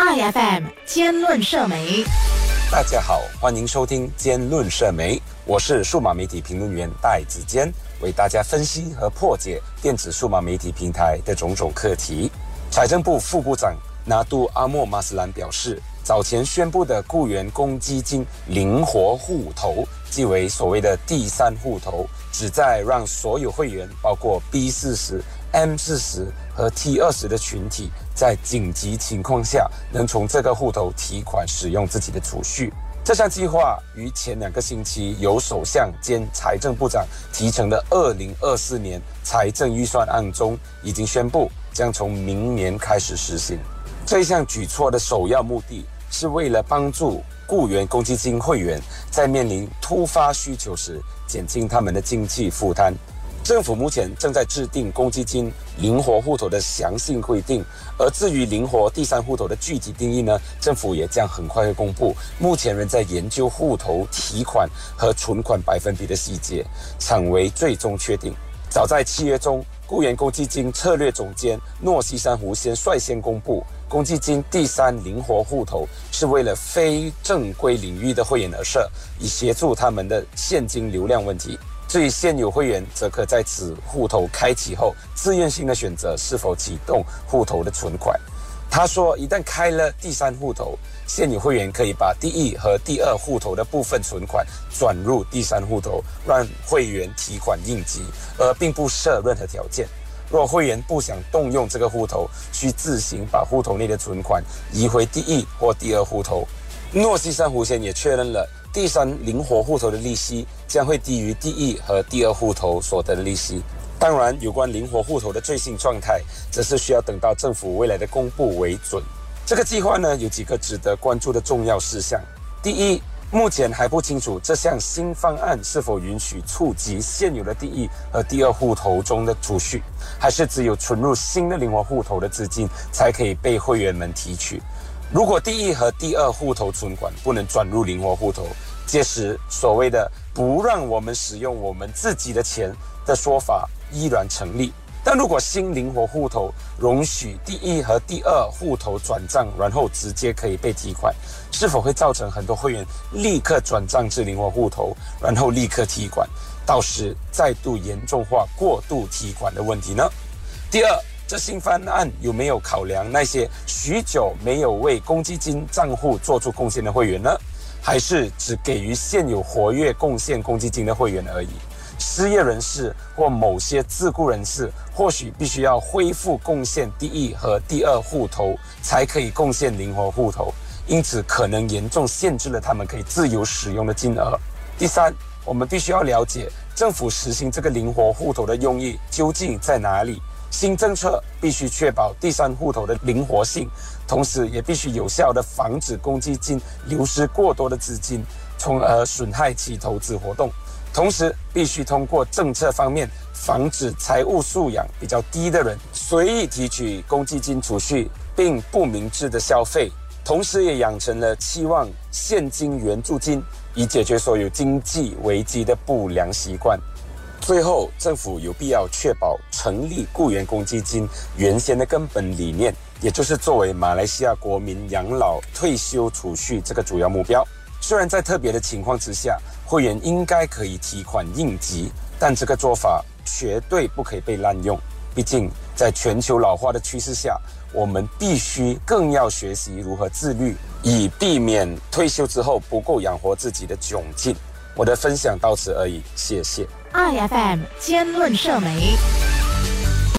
，IFM 兼论社媒。大家好，欢迎收听兼论社媒，我是数码媒体评论员戴子坚，为大家分析和破解电子数码媒体平台的种种课题。财政部副部长纳杜阿莫马斯兰表示，早前宣布的雇员公积金灵活户头，即为所谓的第三户头，旨在让所有会员，包括 B 四十。M 四十和 T 二十的群体，在紧急情况下能从这个户头提款使用自己的储蓄。这项计划于前两个星期由首相兼财政部长提成的二零二四年财政预算案中已经宣布，将从明年开始实行。这项举措的首要目的是为了帮助雇员公积金会员在面临突发需求时，减轻他们的经济负担。政府目前正在制定公积金灵活户头的详细规定，而至于灵活第三户头的具体定义呢，政府也将很快会公布。目前仍在研究户头提款和存款百分比的细节，尚未最终确定。早在七月中，雇员公积金策略总监诺西山湖先率先公布，公积金第三灵活户头是为了非正规领域的会员而设，以协助他们的现金流量问题。至于现有会员，则可在此户头开启后，自愿性的选择是否启动户头的存款。他说，一旦开了第三户头，现有会员可以把第一和第二户头的部分存款转入第三户头，让会员提款应急，而并不设任何条件。若会员不想动用这个户头，需自行把户头内的存款移回第一或第二户头。诺西珊瑚先也确认了。第三灵活户头的利息将会低于第一和第二户头所得的利息。当然，有关灵活户头的最新状态，则是需要等到政府未来的公布为准。这个计划呢，有几个值得关注的重要事项。第一，目前还不清楚这项新方案是否允许触及现有的第一和第二户头中的储蓄，还是只有存入新的灵活户头的资金才可以被会员们提取。如果第一和第二户头存款不能转入灵活户头，届时所谓的不让我们使用我们自己的钱的说法依然成立。但如果新灵活户头容许第一和第二户头转账，然后直接可以被提款，是否会造成很多会员立刻转账至灵活户头，然后立刻提款，到时再度严重化过度提款的问题呢？第二。这新方案有没有考量那些许久没有为公积金账户做出贡献的会员呢？还是只给予现有活跃贡献公积金的会员而已？失业人士或某些自雇人士或许必须要恢复贡献第一和第二户头，才可以贡献灵活户头，因此可能严重限制了他们可以自由使用的金额。第三，我们必须要了解政府实行这个灵活户头的用意究竟在哪里。新政策必须确保第三户头的灵活性，同时也必须有效地防止公积金流失过多的资金，从而损害其投资活动。同时，必须通过政策方面防止财务素养比较低的人随意提取公积金储蓄，并不明智的消费。同时，也养成了期望现金援助金以解决所有经济危机的不良习惯。最后，政府有必要确保成立雇员公积金原先的根本理念，也就是作为马来西亚国民养老退休储蓄这个主要目标。虽然在特别的情况之下，会员应该可以提款应急，但这个做法绝对不可以被滥用。毕竟，在全球老化的趋势下，我们必须更要学习如何自律，以避免退休之后不够养活自己的窘境。我的分享到此而已，谢谢。I F M 兼论社媒。